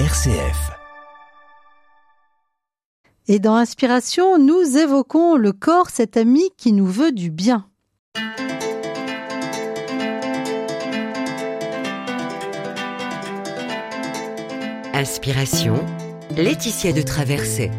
RCF. Et dans Inspiration, nous évoquons le corps, cet ami qui nous veut du bien. Inspiration, Laetitia de Traversée.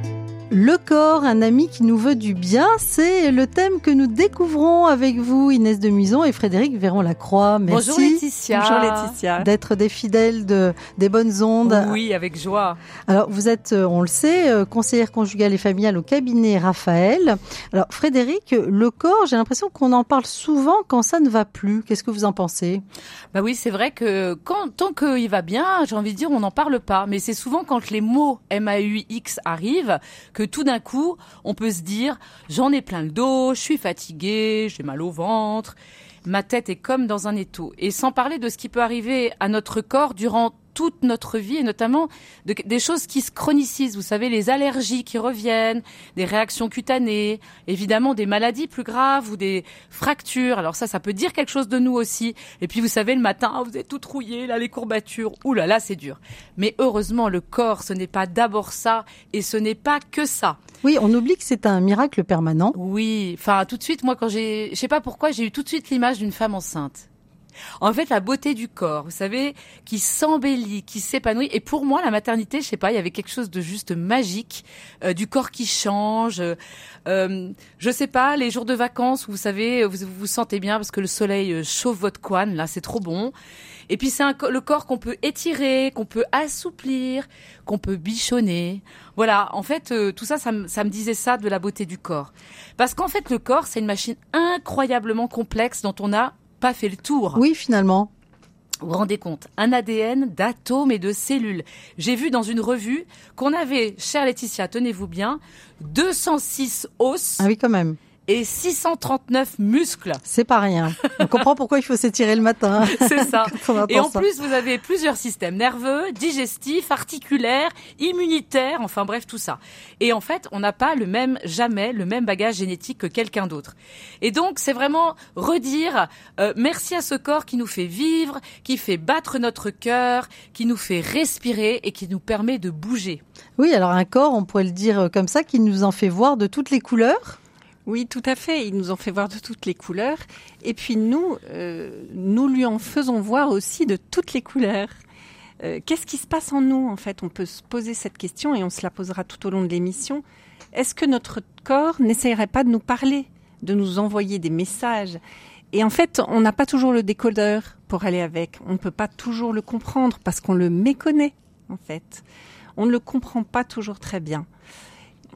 Le corps, un ami qui nous veut du bien, c'est le thème que nous découvrons avec vous, Inès de Muison et Frédéric Véron-Lacroix. Merci. Bonjour Laetitia. Bonjour Laetitia. D'être des fidèles de, des bonnes ondes. Oui, avec joie. Alors, vous êtes, euh, on le sait, euh, conseillère conjugale et familiale au cabinet Raphaël. Alors, Frédéric, le corps, j'ai l'impression qu'on en parle souvent quand ça ne va plus. Qu'est-ce que vous en pensez? Bah oui, c'est vrai que quand, tant qu'il va bien, j'ai envie de dire, on n'en parle pas. Mais c'est souvent quand les mots M-A-U-X arrivent que tout d'un coup, on peut se dire, j'en ai plein le dos, je suis fatigué, j'ai mal au ventre, ma tête est comme dans un étau. Et sans parler de ce qui peut arriver à notre corps durant toute notre vie et notamment des choses qui se chronicisent. Vous savez, les allergies qui reviennent, des réactions cutanées, évidemment des maladies plus graves ou des fractures. Alors ça, ça peut dire quelque chose de nous aussi. Et puis vous savez, le matin, ah, vous êtes tout rouillé, là, les courbatures. Ouh là là, c'est dur. Mais heureusement, le corps, ce n'est pas d'abord ça et ce n'est pas que ça. Oui, on oublie que c'est un miracle permanent. Oui, enfin tout de suite, moi quand j'ai, je sais pas pourquoi, j'ai eu tout de suite l'image d'une femme enceinte. En fait, la beauté du corps, vous savez, qui s'embellit, qui s'épanouit. Et pour moi, la maternité, je sais pas, il y avait quelque chose de juste magique, euh, du corps qui change. Euh, je sais pas, les jours de vacances, vous savez, vous vous sentez bien parce que le soleil euh, chauffe votre couane, là, c'est trop bon. Et puis c'est le corps qu'on peut étirer, qu'on peut assouplir, qu'on peut bichonner. Voilà, en fait, euh, tout ça, ça me disait ça de la beauté du corps. Parce qu'en fait, le corps, c'est une machine incroyablement complexe dont on a pas fait le tour. Oui, finalement. Vous vous rendez compte Un ADN d'atomes et de cellules. J'ai vu dans une revue qu'on avait, chère Laetitia, tenez-vous bien, 206 os. Ah oui, quand même et 639 muscles. C'est pas rien. On comprend pourquoi il faut s'étirer le matin. C'est ça. Et en plus, vous avez plusieurs systèmes nerveux, digestifs, articulaires, immunitaires, enfin bref, tout ça. Et en fait, on n'a pas le même, jamais le même bagage génétique que quelqu'un d'autre. Et donc, c'est vraiment redire euh, merci à ce corps qui nous fait vivre, qui fait battre notre cœur, qui nous fait respirer et qui nous permet de bouger. Oui, alors un corps, on pourrait le dire comme ça, qui nous en fait voir de toutes les couleurs. Oui, tout à fait. Ils nous ont fait voir de toutes les couleurs. Et puis nous, euh, nous lui en faisons voir aussi de toutes les couleurs. Euh, qu'est-ce qui se passe en nous En fait, on peut se poser cette question et on se la posera tout au long de l'émission. Est-ce que notre corps n'essayerait pas de nous parler, de nous envoyer des messages? Et en fait, on n'a pas toujours le décodeur pour aller avec. On ne peut pas toujours le comprendre parce qu'on le méconnaît, en fait. On ne le comprend pas toujours très bien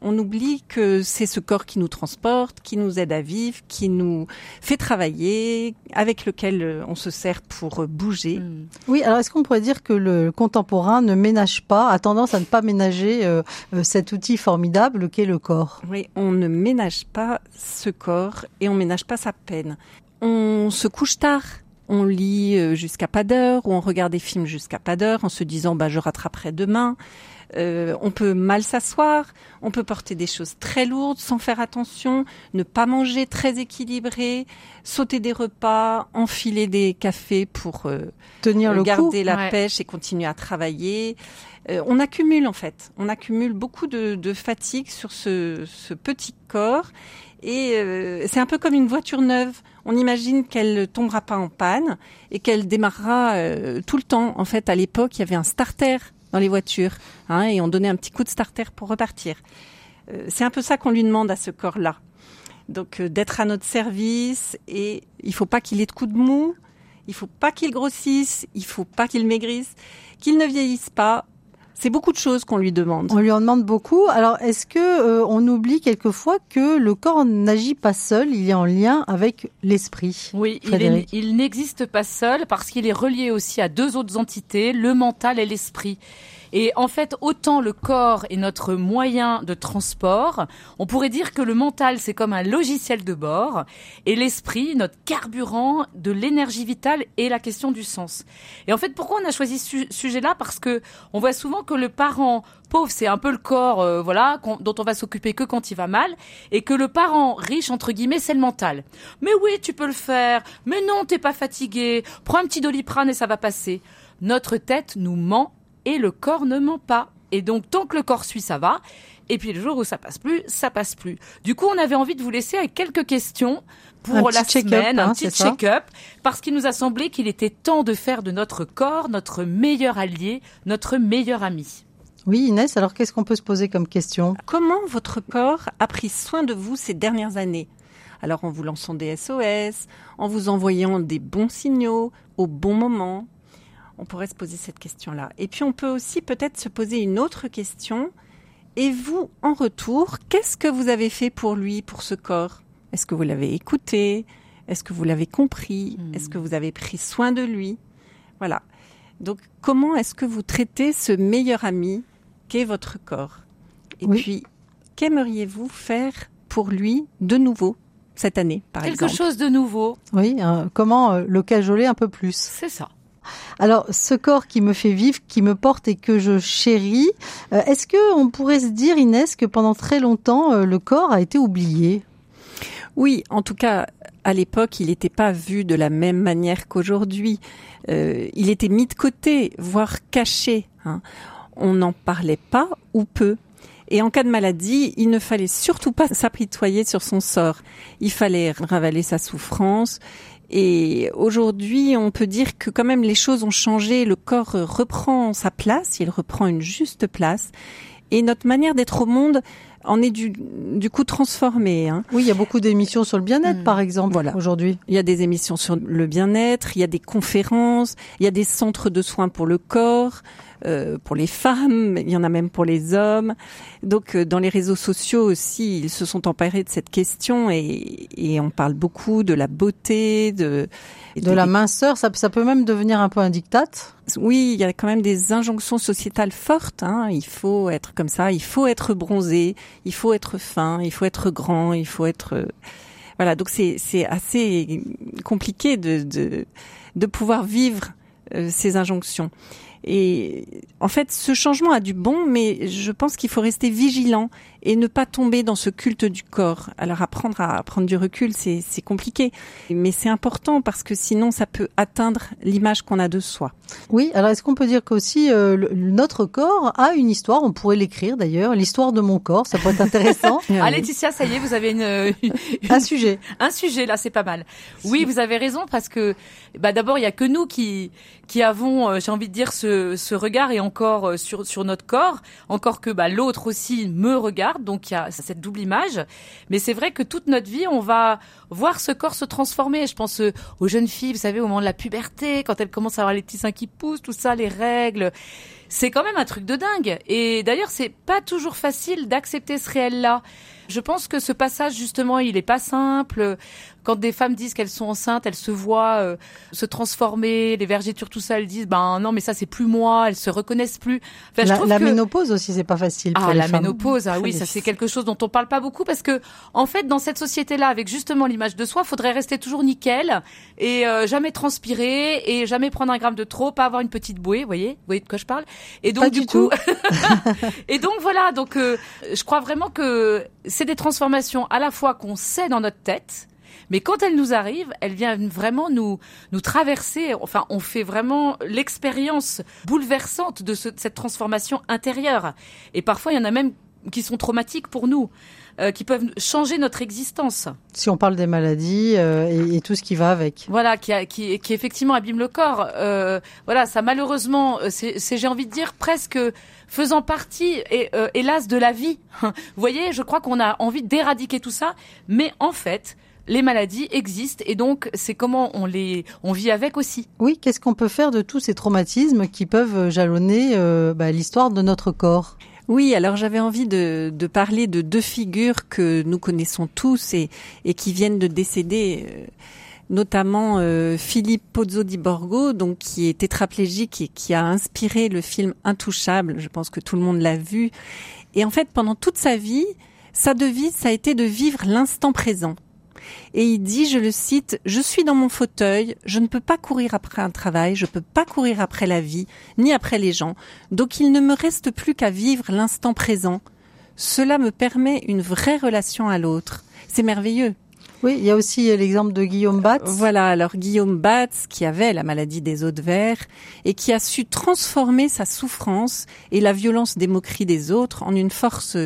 on oublie que c'est ce corps qui nous transporte, qui nous aide à vivre, qui nous fait travailler, avec lequel euh, on se sert pour euh, bouger. Hmm. Oui, alors est-ce qu'on pourrait dire que le contemporain ne ménage pas, a tendance à ne pas ménager euh, cet outil formidable qu'est le corps? Oui, on ne ménage pas ce corps et on ménage pas sa peine. On se couche tard, on lit jusqu'à pas d'heure ou on regarde des films jusqu'à pas d'heure en se disant bah je rattraperai demain. Euh, on peut mal s'asseoir, on peut porter des choses très lourdes sans faire attention, ne pas manger très équilibré, sauter des repas, enfiler des cafés pour euh, tenir le garder la pêche et continuer à travailler. Euh, on accumule en fait, on accumule beaucoup de, fatigue sur ce, petit corps et c'est un peu comme une voiture neuve. On imagine qu'elle ne tombera pas en panne et qu'elle démarrera tout le temps. En fait, à l'époque, il y avait un starter dans les voitures, hein, et on donnait un petit coup de starter pour repartir. Euh, c'est un peu ça qu'on lui demande à ce corps-là. Donc euh, d'être à notre service, et il faut pas qu'il ait de coups de mou, il faut pas qu'il grossisse, il faut pas qu'il maigrisse, qu'il ne vieillisse pas, c'est beaucoup de choses qu'on lui demande. On lui en demande beaucoup. Alors, est-ce que euh, on oublie quelquefois que le corps n'agit pas seul Il est en lien avec l'esprit. Oui, il n'existe pas seul parce qu'il est relié aussi à deux autres entités, le mental et l'esprit. Et en fait, autant le corps est notre moyen de transport, on pourrait dire que le mental, c'est comme un logiciel de bord, et l'esprit, notre carburant de l'énergie vitale et la question du sens. Et en fait, pourquoi on a choisi ce sujet-là? Parce que on voit souvent que le parent pauvre, c'est un peu le corps, euh, voilà, dont on va s'occuper que quand il va mal, et que le parent riche, entre guillemets, c'est le mental. Mais oui, tu peux le faire. Mais non, t'es pas fatigué. Prends un petit doliprane et ça va passer. Notre tête nous ment et le corps ne ment pas. Et donc, tant que le corps suit, ça va. Et puis le jour où ça passe plus, ça passe plus. Du coup, on avait envie de vous laisser avec quelques questions pour Un la petit check-up, semaine, un hein, petit check-up, parce qu'il nous a semblé qu'il était temps de faire de notre corps notre meilleur allié, notre meilleur ami. Oui, Inès, alors qu'est-ce qu'on peut se poser comme question? Comment votre corps a pris soin de vous ces dernières années? Alors en vous lançant des SOS, en vous envoyant des bons signaux au bon moment. On pourrait se poser cette question-là. Et puis on peut aussi peut-être se poser une autre question. Et vous, en retour, qu'est-ce que vous avez fait pour lui, pour ce corps? Est-ce que vous l'avez écouté? Est-ce que vous l'avez compris? Hmm. Est-ce que vous avez pris soin de lui? Voilà. Donc comment est-ce que vous traitez ce meilleur ami qu'est votre corps? Et Oui. puis, qu'aimeriez-vous faire pour lui de nouveau cette année, par Quelque exemple? chose de nouveau, Oui, euh, comment euh, le cajoler un peu plus? C'est ça. Alors, ce corps qui me fait vivre, qui me porte et que je chéris, euh, est-ce que on pourrait se dire, Inès, que pendant très longtemps, euh, le corps a été oublié? Oui, en tout cas, à l'époque, il n'était pas vu de la même manière qu'aujourd'hui. Euh, il était mis de côté, voire caché. hein. On n'en parlait pas ou peu. Et en cas de maladie, il ne fallait surtout pas s'apitoyer sur son sort. Il fallait ravaler sa souffrance. Et aujourd'hui, on peut dire que quand même les choses ont changé. Le corps reprend sa place, il reprend une juste place. Et notre manière d'être au monde en est du, du coup transformée. Hein. Oui, il y a beaucoup d'émissions sur le bien-être, Hmm. par exemple, Voilà. aujourd'hui. Il y a des émissions sur le bien-être, il y a des conférences, il y a des centres de soins pour le corps, euh, pour les femmes, il y en a même pour les hommes. Donc euh, dans les réseaux sociaux aussi, ils se sont emparés de cette question et, et on parle beaucoup de la beauté, de De la minceur, ça, ça peut même devenir un peu un diktat? oui, il y a quand même des injonctions sociétales fortes. Hein. Il faut être comme ça, il faut être bronzé, il faut être fin, il faut être grand, il faut être euh, voilà. Donc c'est c'est assez compliqué de de de pouvoir vivre euh, ces injonctions. Et en fait, ce changement a du bon, mais je pense qu'il faut rester vigilant et ne pas tomber dans ce culte du corps. Alors apprendre à prendre du recul, c'est c'est compliqué, mais c'est important parce que sinon ça peut atteindre l'image qu'on a de soi. Oui, alors est-ce qu'on peut dire qu'aussi euh, le- notre corps a une histoire, on pourrait l'écrire d'ailleurs, l'histoire de mon corps, ça pourrait être intéressant. Ah Laetitia, ça y est, vous avez une, une- un sujet. un sujet là, c'est pas mal. Oui, vous avez raison parce que bah d'abord il y a que nous qui qui avons, euh, j'ai envie de dire ce, ce regard et encore euh, sur sur notre corps, encore que bah l'autre aussi me regarde, donc il y a cette double image. Mais c'est vrai que toute notre vie, on va voir ce corps se transformer. Je pense euh, aux jeunes filles, vous savez, au moment de la puberté, quand elles commencent à avoir les petits seins qui poussent, tout ça, les règles. C'est quand même un truc de dingue. Et d'ailleurs, c'est pas toujours facile d'accepter ce réel-là. Je pense que ce passage, justement, il est pas simple. Quand des femmes disent qu'elles sont enceintes, elles se voient euh, se transformer, les vergetures, tout ça, elles disent, ben non, mais ça, c'est plus moi, elles se reconnaissent plus. Enfin, je La, trouve la que... ménopause aussi, c'est pas facile pour Ah, les la femmes. ménopause, ah oui, ça c'est quelque chose dont on parle pas beaucoup parce que, en fait, dans cette société-là, avec justement de soi, faudrait rester toujours nickel et euh, jamais transpirer et jamais prendre un gramme de trop, pas avoir une petite bouée, vous voyez, vous voyez de quoi je parle. Et donc Pas du coup, et donc voilà, donc euh, je crois vraiment que c'est des transformations à la fois qu'on sait dans notre tête. Mais quand elles nous arrivent, elles viennent vraiment nous nous traverser. Enfin, on fait vraiment l'expérience bouleversante de, ce- de cette transformation intérieure. Et parfois, il y en a même qui sont traumatiques pour nous, euh, qui peuvent changer notre existence. Si on parle des maladies euh, et, et tout ce qui va avec. Voilà, qui, a- qui, qui effectivement abîme le corps. Euh, voilà, ça malheureusement, euh, c'est, c'est, j'ai envie de dire presque faisant partie, et, euh, hélas, de la vie. Vous voyez, je crois qu'on a envie d'éradiquer tout ça, mais en fait, les maladies existent et donc c'est comment on les, on vit avec aussi. Oui, qu'est-ce qu'on peut faire de tous ces traumatismes qui peuvent jalonner euh, bah, l'histoire de notre corps? Oui, alors j'avais envie de, de parler de deux figures que nous connaissons tous et, et qui viennent de décéder, euh, notamment euh, Philippe Pozzo di Borgo, donc qui est tétraplégique et qui a inspiré le film Intouchable. Je pense que tout le monde l'a vu. Et en fait, pendant toute sa vie, sa devise, ça a été de vivre l'instant présent. Et il dit, je le cite, Je suis dans mon fauteuil, je ne peux pas courir après un travail, je peux pas courir après la vie, ni après les gens. Donc il ne me reste plus qu'à vivre l'instant présent. Cela me permet une vraie relation à l'autre. C'est merveilleux. Oui, il y a aussi l'exemple de Guillaume Batz. Voilà, alors Guillaume Batz, qui avait la maladie des os de verre et qui a su transformer sa souffrance et la violence des moqueries des autres en une force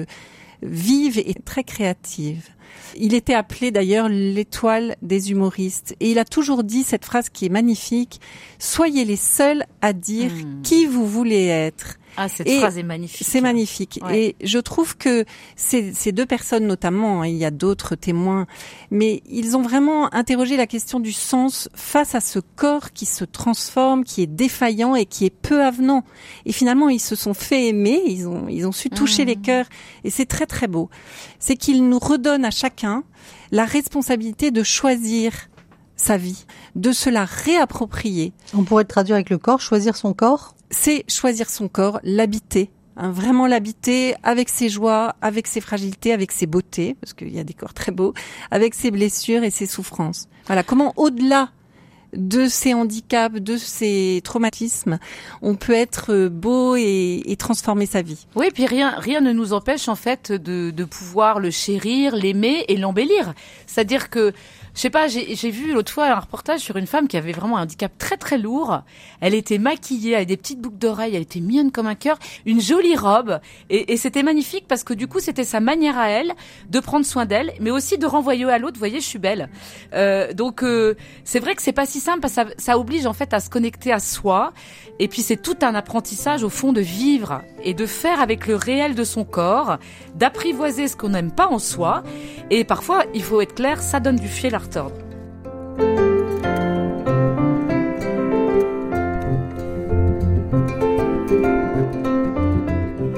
vive et très créative. Il était appelé d'ailleurs l'étoile des humoristes et il a toujours dit cette phrase qui est magnifique, soyez les seuls à dire Hmm. qui vous voulez être. Ah, cette Et phrase est magnifique. C'est magnifique. Ouais. Et je trouve que ces, ces deux personnes notamment, hein, il y a d'autres témoins, mais ils ont vraiment interrogé la question du sens face à ce corps qui se transforme, qui est défaillant et qui est peu avenant. Et finalement, ils se sont fait aimer, ils ont, ils ont su toucher les cœurs. Et c'est très très beau. C'est qu'ils nous redonnent à chacun la responsabilité de choisir sa vie, de se la réapproprier On pourrait le traduire avec le corps, choisir son corps. c'est choisir son corps, l'habiter. hein, vraiment l'habiter avec ses joies, avec ses fragilités, avec ses beautés, parce qu'il y a des corps très beaux, avec ses blessures et ses souffrances. Voilà, comment au-delà de ces handicaps, de ces traumatismes, on peut être euh, beau et, et transformer sa vie. Oui, puis rien, rien ne nous empêche en fait de, de pouvoir le chérir, l'aimer et l'embellir. C'est-à-dire que, je sais pas, j'ai vu l'autre fois un reportage sur une femme qui avait vraiment un handicap très très lourd. Elle était maquillée avec des petites boucles d'oreilles, elle était mignonne comme un cœur, une jolie robe, et, et c'était magnifique parce que du coup c'était sa manière à elle de prendre soin d'elle, mais aussi de renvoyer à l'autre, voyez, je suis belle. Euh, donc euh, c'est vrai que c'est pas si simple parce que ça, ça oblige en fait à se connecter à soi. Et puis c'est tout un apprentissage au fond de vivre et de faire avec le réel de son corps, d'apprivoiser ce qu'on n'aime pas en soi. Et parfois, il faut être clair, ça donne du fil à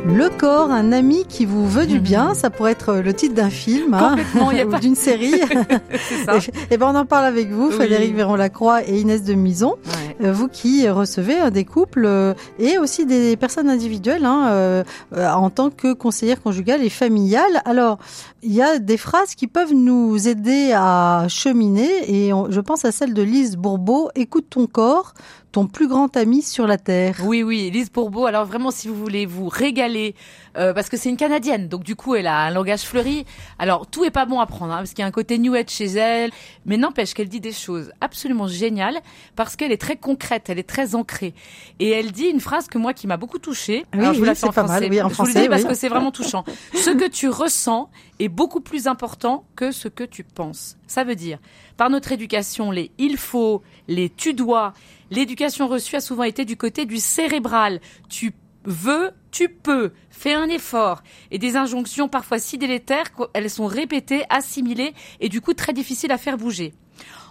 Le corps, un ami qui vous veut du bien, ça pourrait être le titre d'un film hein, pas- d'une série. Ça. Et ben on en parle avec vous, Oui. Frédéric Véron-Lacroix et Inès de Mison, Ouais. Euh, vous qui recevez euh, des couples euh, et aussi des personnes individuelles hein, en tant que conseillère conjugale et familiale. Alors, il y a des phrases qui peuvent nous aider à cheminer et je pense à celle de Lise Bourbeau, écoute ton corps, ton plus grand ami sur la terre. Oui, oui, Lise Bourbeau. Alors vraiment, si vous voulez vous régaler, euh, parce que c'est une Canadienne, donc du coup, elle a un langage fleuri. Alors tout est pas bon à prendre, hein, parce qu'il y a un côté new age chez elle, mais n'empêche qu'elle dit des choses absolument géniales, parce qu'elle est très concrète, elle est très ancrée, et elle dit une phrase que moi qui m'a beaucoup touchée. Oui, Alors, je vous oui, la fais en pas mal, français. oui, en je vous le français, dis parce que c'est vraiment touchant. Ce que tu ressens est beaucoup plus important que ce que tu penses. Ça veut dire, par notre éducation, les il faut, les tu dois, l'éducation reçue a souvent été du côté du cérébral. Tu veux, tu peux, fais un effort. Et des injonctions parfois si délétères qu'elles sont répétées, assimilées et du coup très difficiles à faire bouger.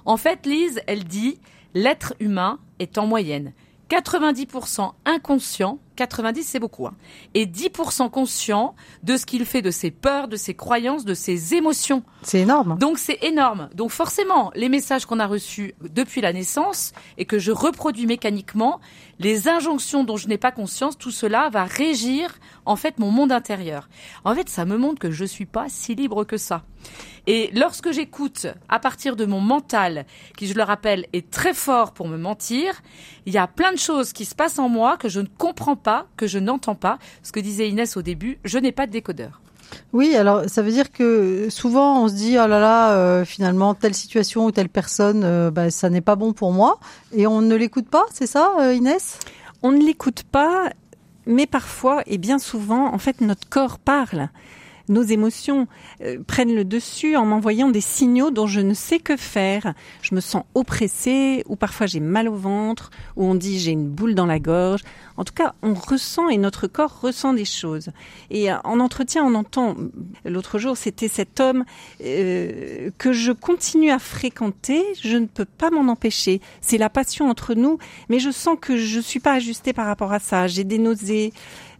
En fait, Lise, elle dit, l'être humain est en moyenne 90% inconscient, 90 c'est beaucoup, hein, et 10% conscient de ce qu'il fait de ses peurs, de ses croyances, de ses émotions. C'est énorme. Donc c'est énorme. Donc forcément, les messages qu'on a reçus depuis la naissance et que je reproduis mécaniquement, les injonctions dont je n'ai pas conscience, tout cela va régir en fait mon monde intérieur. En fait, ça me montre que je suis pas si libre que ça. Et lorsque j'écoute à partir de mon mental, qui je le rappelle est très fort pour me mentir, il y a plein de choses qui se passent en moi que je ne comprends pas, que je n'entends pas. Ce que disait Inès au début, je n'ai pas de décodeur. Oui, alors ça veut dire que souvent on se dit oh là là, euh, finalement telle situation ou telle personne, euh, bah, ça n'est pas bon pour moi, et on ne l'écoute pas, c'est ça, euh, Inès? On ne l'écoute pas, mais parfois et bien souvent, en fait, notre corps parle. Nos émotions euh, prennent le dessus en m'envoyant des signaux dont je ne sais que faire. Je me sens oppressée, ou parfois j'ai mal au ventre, ou on dit j'ai une boule dans la gorge. En tout cas, on ressent et notre corps ressent des choses. Et euh, en entretien, on entend. L'autre jour, c'était cet homme euh, que je continue à fréquenter. Je ne peux pas m'en empêcher. C'est la passion entre nous, mais je sens que je suis pas ajustée par rapport à ça. J'ai des nausées.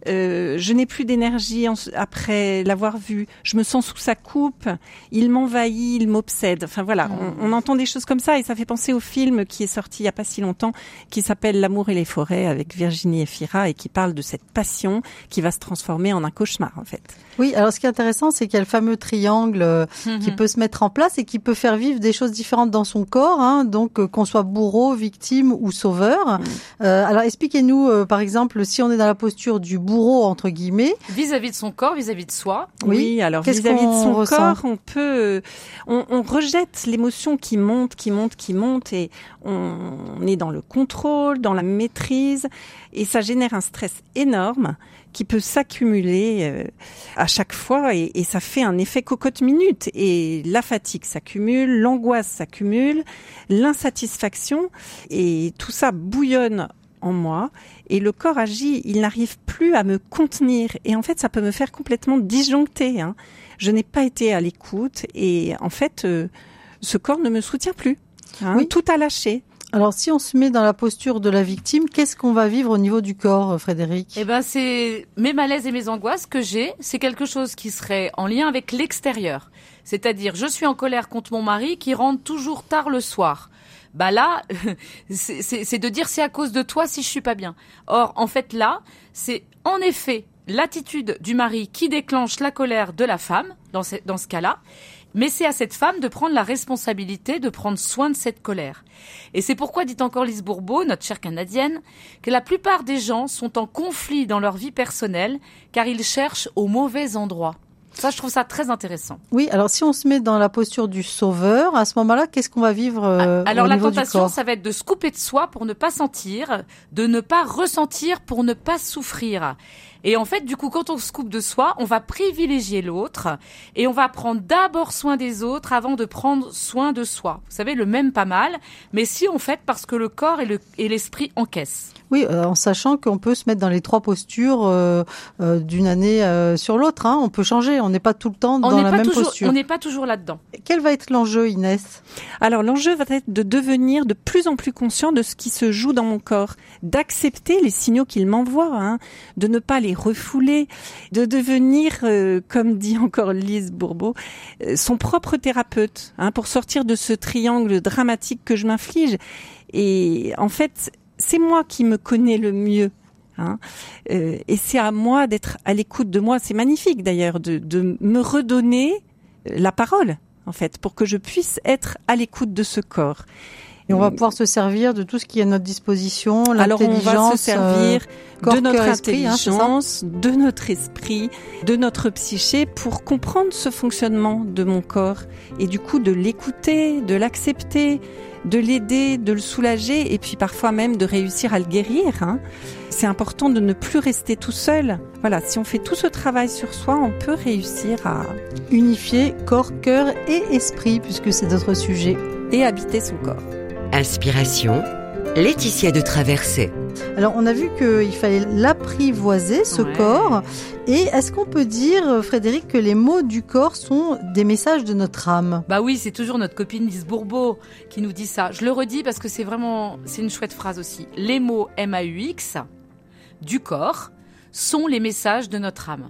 Euh, je n'ai plus d'énergie après l'avoir vu. Je me sens sous sa coupe. Il m'envahit, il m'obsède. Enfin voilà, on, on entend des choses comme ça et ça fait penser au film qui est sorti il y a pas si longtemps, qui s'appelle L'amour et les forêts avec Virginie Et qui parle de cette passion qui va se transformer en un cauchemar en fait. Oui, alors ce qui est intéressant, c'est qu'il y a le fameux triangle euh, qui Mhm. peut se mettre en place et qui peut faire vivre des choses différentes dans son corps, hein, donc euh, qu'on soit bourreau, victime ou sauveur. Euh, alors expliquez-nous, euh, par exemple, si on est dans la posture du bourreau entre guillemets, Vis-à-vis de son corps, vis-à-vis de soi. Oui. alors Qu'est-ce vis-à-vis de qu'on son ressent corps, on peut, euh, on, on rejette l'émotion qui monte, qui monte, qui monte, et on, on est dans le contrôle, dans la maîtrise, et ça génère un stress énorme qui peut s'accumuler euh, à chaque fois, et, et ça fait un effet cocotte minute. Et la fatigue s'accumule, l'angoisse s'accumule, l'insatisfaction, et tout ça bouillonne en moi et le corps agit, il n'arrive plus à me contenir et en fait ça peut me faire complètement disjoncter. Hein. Je n'ai pas été à l'écoute et en fait euh, ce corps ne me soutient plus. hein. Oui. Tout a lâché. Alors si on se met dans la posture de la victime, qu'est-ce qu'on va vivre au niveau du corps, euh, Frédéric? Eh ben, c'est mes malaises et mes angoisses que j'ai. C'est quelque chose qui serait en lien avec l'extérieur. C'est-à-dire, je suis en colère contre mon mari qui rentre toujours tard le soir. Bah là, c'est de dire c'est à cause de toi si je suis pas bien. Or, en fait, là, c'est en effet l'attitude du mari qui déclenche la colère de la femme dans ce, dans ce cas-là. Mais c'est à cette femme de prendre la responsabilité de prendre soin de cette colère. Et c'est pourquoi dit encore Lise Bourbeau, notre chère canadienne, que la plupart des gens sont en conflit dans leur vie personnelle car ils cherchent au mauvais endroit. Ça, je trouve ça très intéressant. Oui, alors si on se met dans la posture du sauveur, à ce moment-là, qu'est-ce qu'on va vivre euh, Ah, Alors au la niveau du tentation, corps? ça va être de se couper de soi pour ne pas sentir, de ne pas ressentir pour ne pas souffrir. Et en fait, du coup, quand on se coupe de soi, on va privilégier l'autre et on va prendre d'abord soin des autres avant de prendre soin de soi. Vous savez, le même pas mal, mais si on fait parce que le corps et le- et l'esprit encaissent. Oui, euh, en sachant qu'on peut se mettre dans les trois postures euh, euh, d'une année euh, sur l'autre. Hein. On peut changer, on n'est pas tout le temps On dans la même toujours, posture. on n'est pas toujours là-dedans. Quel va être l'enjeu, Inès? Alors l'enjeu va être de devenir de plus en plus conscient de ce qui se joue dans mon corps, d'accepter les signaux qu'il m'envoie, hein, de ne pas les refouler, de devenir, euh, comme dit encore Lise Bourbeau, euh, son propre thérapeute, hein, pour sortir de ce triangle dramatique que je m'inflige. Et en fait, c'est moi qui me connais le mieux. Hein. Euh, et c'est à moi d'être à l'écoute de moi. C'est magnifique d'ailleurs de, de me redonner la parole, en fait, pour que je puisse être à l'écoute de ce corps. Et on va pouvoir se servir de tout ce qui est à notre disposition, Alors on va se servir euh, corps, de notre hein, intelligence, de notre esprit, de notre psyché pour comprendre ce fonctionnement de mon corps et du coup de l'écouter, de l'accepter, de l'aider, de le soulager et puis parfois même de réussir à le guérir. hein. C'est important de ne plus rester tout seul. Voilà, si on fait tout ce travail sur soi, on peut réussir à unifier corps, cœur et esprit, puisque c'est notre sujet. et habiter son corps. Inspiration, Laetitia de Traversée. Alors, on a vu qu'il fallait l'apprivoiser, ce Ouais. corps. Et est-ce qu'on peut dire, Frédéric, que les mots du corps sont des messages de notre âme? Bah oui, c'est toujours notre copine Lise Bourbeau qui nous dit ça. Je le redis parce que c'est vraiment, c'est une chouette phrase aussi. Les mots M-A-U-X du corps sont les messages de notre âme.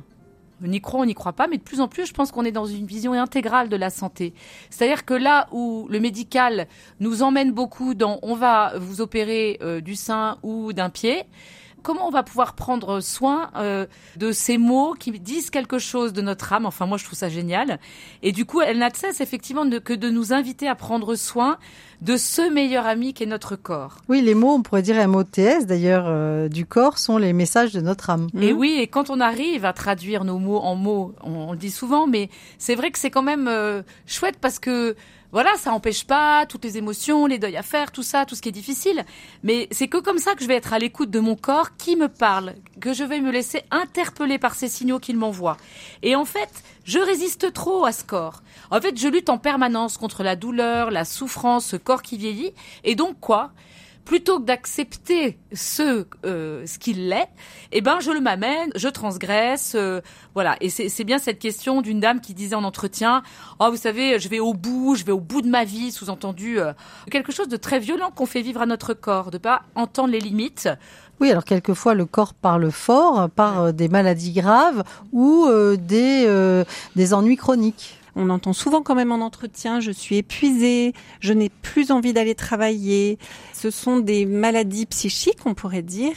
On y croit, on n'y croit pas, mais de plus en plus, je pense qu'on est dans une vision intégrale de la santé. C'est-à-dire que là où le médical nous emmène beaucoup dans on va vous opérer euh, du sein ou d'un pied, comment on va pouvoir prendre soin euh, de ces mots qui disent quelque chose de notre âme? Enfin, moi, je trouve ça génial. Et du coup, elle n'a de cesse effectivement de- que de nous inviter à prendre soin de ce meilleur ami qu'est notre corps. Oui, les mots, on pourrait dire MOTS d'ailleurs, euh, du corps, sont les messages de notre âme. Et Mhm. oui, et quand on arrive à traduire nos mots en mots, on, on le dit souvent, mais c'est vrai que c'est quand même euh, chouette parce que voilà, ça empêche pas toutes les émotions, les deuils à faire, tout ça, tout ce qui est difficile. Mais c'est que comme ça que je vais être à l'écoute de mon corps qui me parle, que je vais me laisser interpeller par ces signaux qu'il m'envoie. Et en fait, je résiste trop à ce corps. En fait, je lutte en permanence contre la douleur, la souffrance, ce corps qui vieillit. Et donc quoi? Plutôt que d'accepter ce euh, ce qu'il est, eh ben je le m'amène, je transgresse, euh, voilà. Et c'est bien cette question d'une dame qui disait en entretien, oh vous savez, je vais au bout, je vais au bout de ma vie, sous-entendu euh, quelque chose de très violent qu'on fait vivre à notre corps, de pas entendre les limites. Oui, alors quelquefois le corps parle fort par euh, des maladies graves ou euh, des, euh, des ennuis chroniques. On entend souvent quand même en entretien, je suis épuisée, je n'ai plus envie d'aller travailler. Ce sont des maladies psychiques, on pourrait dire,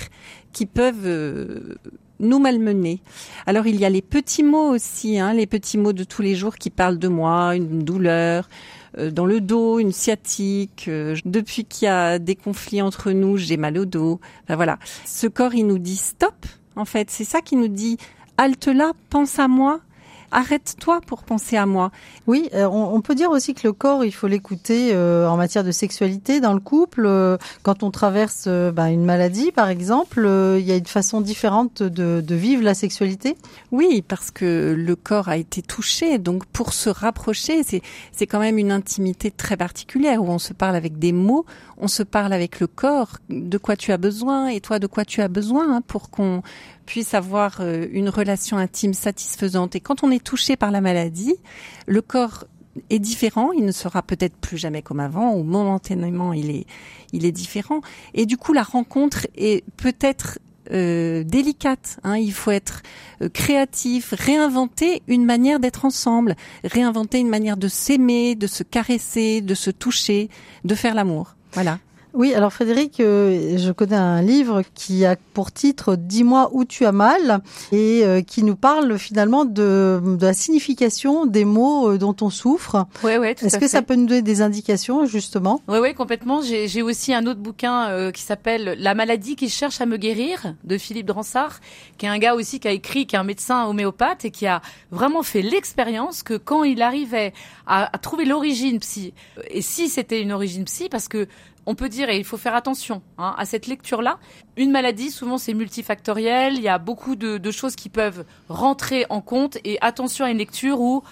qui peuvent euh, nous malmener. Alors il y a les petits mots aussi, hein, les petits mots de tous les jours qui parlent de moi, une douleur euh, dans le dos, une sciatique. Euh, depuis qu'il y a des conflits entre nous, j'ai mal au dos. Enfin, voilà. Ce corps, il nous dit stop. En fait, c'est ça qui nous dit halte là, pense à moi, arrête-toi pour penser à moi. Oui, euh, on, peut dire aussi que le corps, il faut l'écouter euh, en matière de sexualité dans le couple. Euh, quand on traverse bah, une maladie, par exemple, il y a une façon différente de, de, vivre la sexualité. Oui, parce que le corps a été touché, donc pour se rapprocher, c'est c'est quand même une intimité très particulière où on se parle avec des mots, on se parle avec le corps, de quoi tu as besoin et toi de quoi tu as besoin hein, pour qu'on puisse avoir une relation intime satisfaisante. Et quand on est touché par la maladie, le corps est différent, il ne sera peut-être plus jamais comme avant, ou momentanément il est, il est différent. Et du coup, la rencontre est peut-être euh, délicate. Hein. Il faut être euh, créatif, réinventer une manière d'être ensemble, réinventer une manière de s'aimer, de se caresser, de se toucher, de faire l'amour. Voilà. Oui, alors Frédéric, euh, je connais un livre qui a pour titre Dis-moi où tu as mal et euh, qui nous parle finalement de, la signification des mots euh, dont on souffre. Ouais, ouais, Est-ce que ça peut nous donner des indications justement? Oui, oui, complètement. J'ai aussi un autre bouquin qui s'appelle La maladie qui cherche à me guérir de Philippe Dransart, qui est un gars aussi qui a écrit, qui est un médecin homéopathe et qui a vraiment fait l'expérience que quand il arrivait à, à trouver l'origine psy, et si c'était une origine psy, parce que on peut dire, et il faut faire attention hein, à cette lecture-là, une maladie, souvent c'est multifactoriel, il y a beaucoup de, choses qui peuvent rentrer en compte, et attention à une lecture où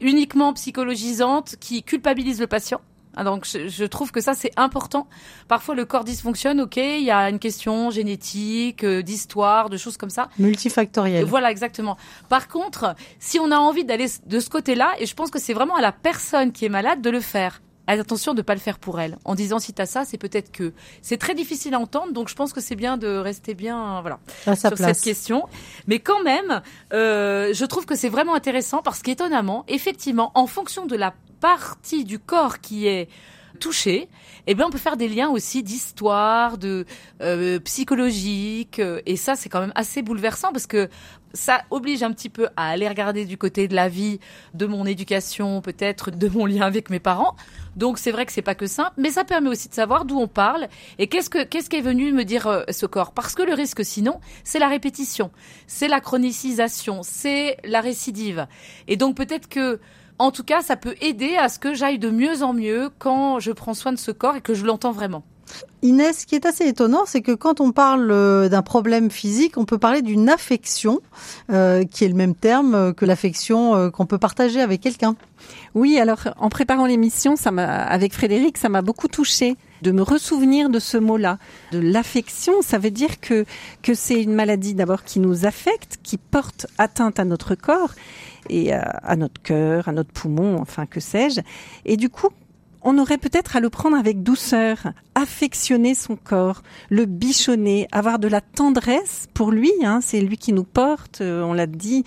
uniquement psychologisante, qui culpabilise le patient. Ah, donc je, trouve que ça c'est important. Parfois le corps dysfonctionne, ok, il y a une question génétique, euh, d'histoire, de choses comme ça. Multifactoriel. Voilà exactement. Par contre, si on a envie d'aller de ce côté-là, et je pense que c'est vraiment à la personne qui est malade de le faire attention de ne pas le faire pour elle. En disant si t'as ça, c'est peut-être que c'est très difficile à entendre, donc je pense que c'est bien de rester bien voilà sur cette question. Mais quand même, euh, je trouve que c'est vraiment intéressant parce qu'étonnamment, effectivement, en fonction de la partie du corps qui est touchée, eh bien, on peut faire des liens aussi d'histoire, de euh, psychologique, euh, et ça, c'est quand même assez bouleversant parce que ça oblige un petit peu à aller regarder du côté de la vie, de mon éducation, peut-être de mon lien avec mes parents. Donc c'est vrai que c'est pas que simple, mais ça permet aussi de savoir d'où on parle et qu'est-ce que qu'est-ce qui est venu me dire euh, ce corps. Parce que le risque sinon, c'est la répétition, c'est la chronicisation, c'est la récidive. Et donc peut-être que en tout cas, ça peut aider à ce que j'aille de mieux en mieux quand je prends soin de ce corps et que je l'entends vraiment. Inès, ce qui est assez étonnant, c'est que quand on parle euh, d'un problème physique, on peut parler d'une affection, euh, qui est le même terme que l'affection euh, qu'on peut partager avec quelqu'un. Oui, alors en préparant l'émission, ça m'a, avec Frédéric, ça m'a beaucoup touchée de me ressouvenir de ce mot-là, de l'affection. Ça veut dire que que c'est une maladie d'abord qui nous affecte, qui porte atteinte à notre corps et à notre cœur, à notre poumon, enfin que sais-je. Et du coup, on aurait peut-être à le prendre avec douceur, affectionner son corps, le bichonner, avoir de la tendresse pour lui. Hein, c'est lui qui nous porte, euh, on l'a dit.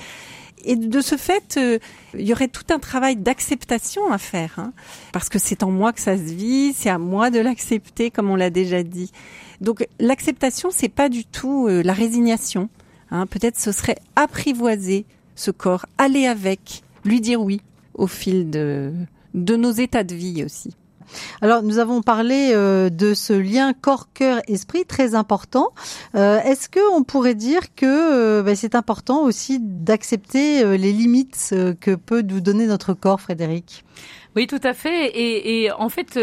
Et de ce fait, euh, il y aurait tout un travail d'acceptation à faire, hein, parce que c'est en moi que ça se vit, c'est à moi de l'accepter, comme on l'a déjà dit. Donc l'acceptation, c'est pas du tout euh, la résignation. Hein. Peut-être ce serait apprivoiser ce corps, aller avec, lui dire oui au fil de de nos états de vie aussi. Alors, nous avons parlé euh, de ce lien corps-cœur-esprit très important. Euh, est-ce que on pourrait dire que euh, ben, c'est important aussi d'accepter les limites que peut nous donner notre corps, Frédéric? Oui, tout à fait. Et, et en fait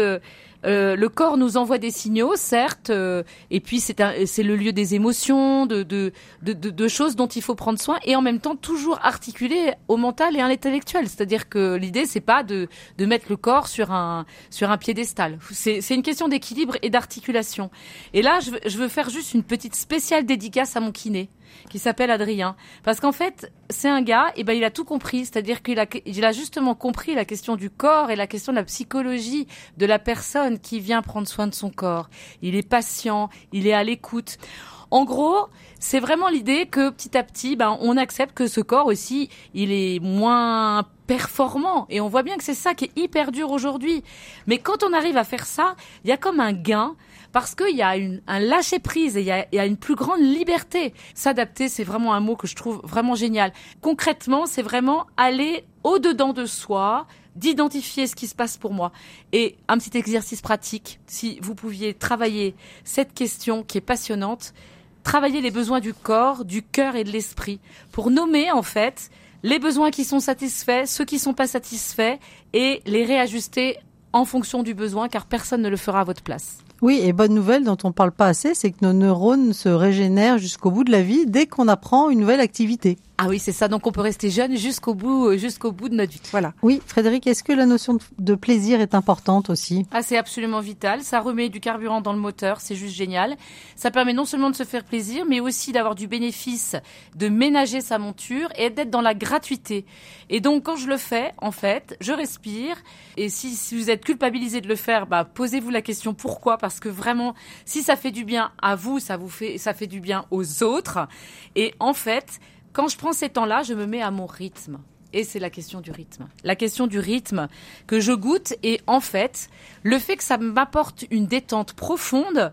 euh, le corps nous envoie des signaux, certes, euh, et puis c'est le lieu des émotions, de de, de, de, choses dont il faut prendre soin, et en même temps toujours articulé au mental et à l'intellectuel. C'est-à-dire que l'idée c'est pas de, de mettre le corps sur un sur un piédestal. C'est une question d'équilibre et d'articulation. Et là, je je veux faire juste une petite spéciale dédicace à mon kiné qui s'appelle Adrien. Parce qu'en fait, c'est un gars, et ben il a tout compris, c'est-à-dire qu'il a, il a justement compris la question du corps et la question de la psychologie de la personne qui vient prendre soin de son corps. Il est patient, il est à l'écoute. En gros, c'est vraiment l'idée que petit à petit, ben, on accepte que ce corps aussi, il est moins performant. Et on voit bien que c'est ça qui est hyper dur aujourd'hui. Mais quand on arrive à faire ça, il y a comme un gain parce qu'il y a une, un lâcher prise et il y a, y a, une plus grande liberté. S'adapter, c'est vraiment un mot que je trouve vraiment génial. Concrètement, c'est vraiment aller au-dedans de soi, d'identifier ce qui se passe pour moi. Et un petit exercice pratique, si vous pouviez travailler cette question qui est passionnante, travailler les besoins du corps, du cœur et de l'esprit pour nommer en fait les besoins qui sont satisfaits, ceux qui sont pas satisfaits et les réajuster en fonction du besoin car personne ne le fera à votre place. Oui, et bonne nouvelle dont on parle pas assez, c'est que nos neurones se régénèrent jusqu'au bout de la vie dès qu'on apprend une nouvelle activité. Ah oui, c'est ça. Donc on peut rester jeune jusqu'au bout, euh, jusqu'au bout de notre vie. Voilà. Oui, Frédéric, est-ce que la notion de plaisir est importante aussi? Ah, c'est absolument vital. Ça remet du carburant dans le moteur. C'est juste génial. Ça permet non seulement de se faire plaisir, mais aussi d'avoir du bénéfice, de ménager sa monture et d'être dans la gratuité. Et donc quand je le fais, en fait, je respire. Et si, si vous êtes culpabilisé de le faire, bah posez-vous la question pourquoi? Parce que vraiment, si ça fait du bien à vous, ça vous fait, ça fait du bien aux autres. Et en fait quand je prends ces temps-là, je me mets à mon rythme. Et c'est la question du rythme. La question du rythme que je goûte et en fait, le fait que ça m'apporte une détente profonde,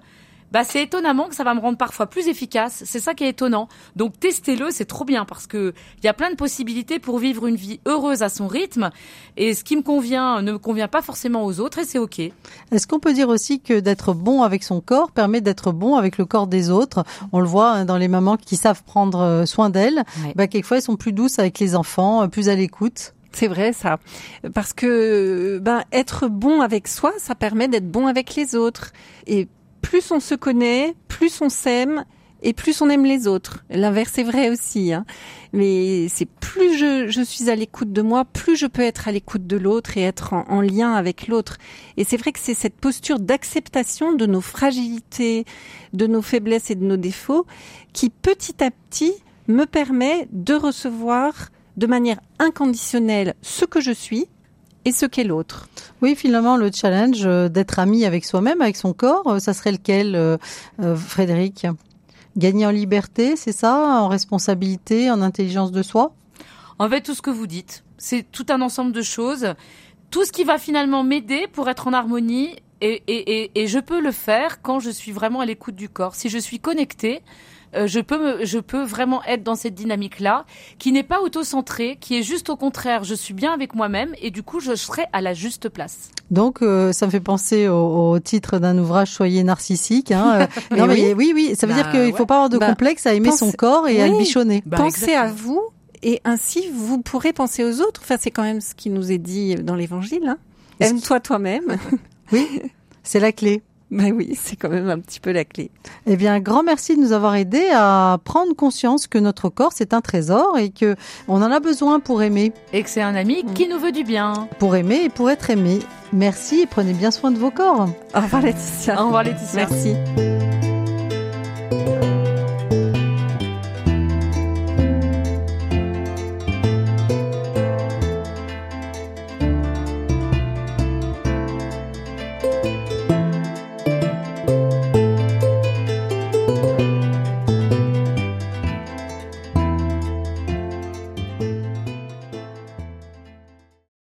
bah c'est étonnamment que ça va me rendre parfois plus efficace. C'est ça qui est étonnant. Donc testez-le, c'est trop bien parce que il y a plein de possibilités pour vivre une vie heureuse à son rythme. Et ce qui me convient ne me convient pas forcément aux autres et c'est ok. Est-ce qu'on peut dire aussi que d'être bon avec son corps permet d'être bon avec le corps des autres? On le voit hein, dans les mamans qui savent prendre euh, soin d'elles. Ouais. Bah, quelquefois elles sont plus douces avec les enfants, euh, plus à l'écoute. C'est vrai ça, parce que ben être bon avec soi, ça permet d'être bon avec les autres. Et plus on se connaît, plus on s'aime et plus on aime les autres. L'inverse est vrai aussi. Hein. Mais c'est plus je, suis à l'écoute de moi, plus je peux être à l'écoute de l'autre et être en, lien avec l'autre. Et c'est vrai que c'est cette posture d'acceptation de nos fragilités, de nos faiblesses et de nos défauts qui petit à petit me permet de recevoir de manière inconditionnelle ce que je suis et ce qu'est l'autre? Oui, finalement, le challenge euh, d'être ami avec soi-même, avec son corps, euh, ça serait lequel, euh, Frédéric? Gagner en liberté, c'est ça? En responsabilité, en intelligence de soi? En fait, tout ce que vous dites, c'est tout un ensemble de choses. Tout ce qui va finalement m'aider pour être en harmonie et, et, et, et, je peux le faire quand je suis vraiment à l'écoute du corps. Si je suis connectée, euh, je peux me, je peux vraiment être dans cette dynamique là qui n'est pas auto-centrée, qui est juste au contraire, je suis bien avec moi-même et du coup je serai à la juste place. Donc euh, ça me fait penser au, au titre d'un ouvrage Soyez narcissique. Hein. non, mais oui. oui, oui, ça veut bah, dire qu'il ouais. faut pas avoir de bah, complexe à aimer pense... son corps et oui. à le bichonner. Bah, Pensez exactement. à vous et ainsi vous pourrez penser aux autres. Enfin, c'est quand même ce qui nous est dit dans l'Évangile. Hein. Aime-toi toi-même. oui, c'est la clé. Ben oui, c'est quand même un petit peu la clé. Eh bien, grand merci de nous avoir aidés à prendre conscience que notre corps c'est un trésor et que on en a besoin pour aimer. Et que c'est un ami qui nous veut du bien. Pour aimer et pour être aimé. Merci et prenez bien soin de vos corps. Au revoir Laetitia. Au revoir Laetitia. Merci.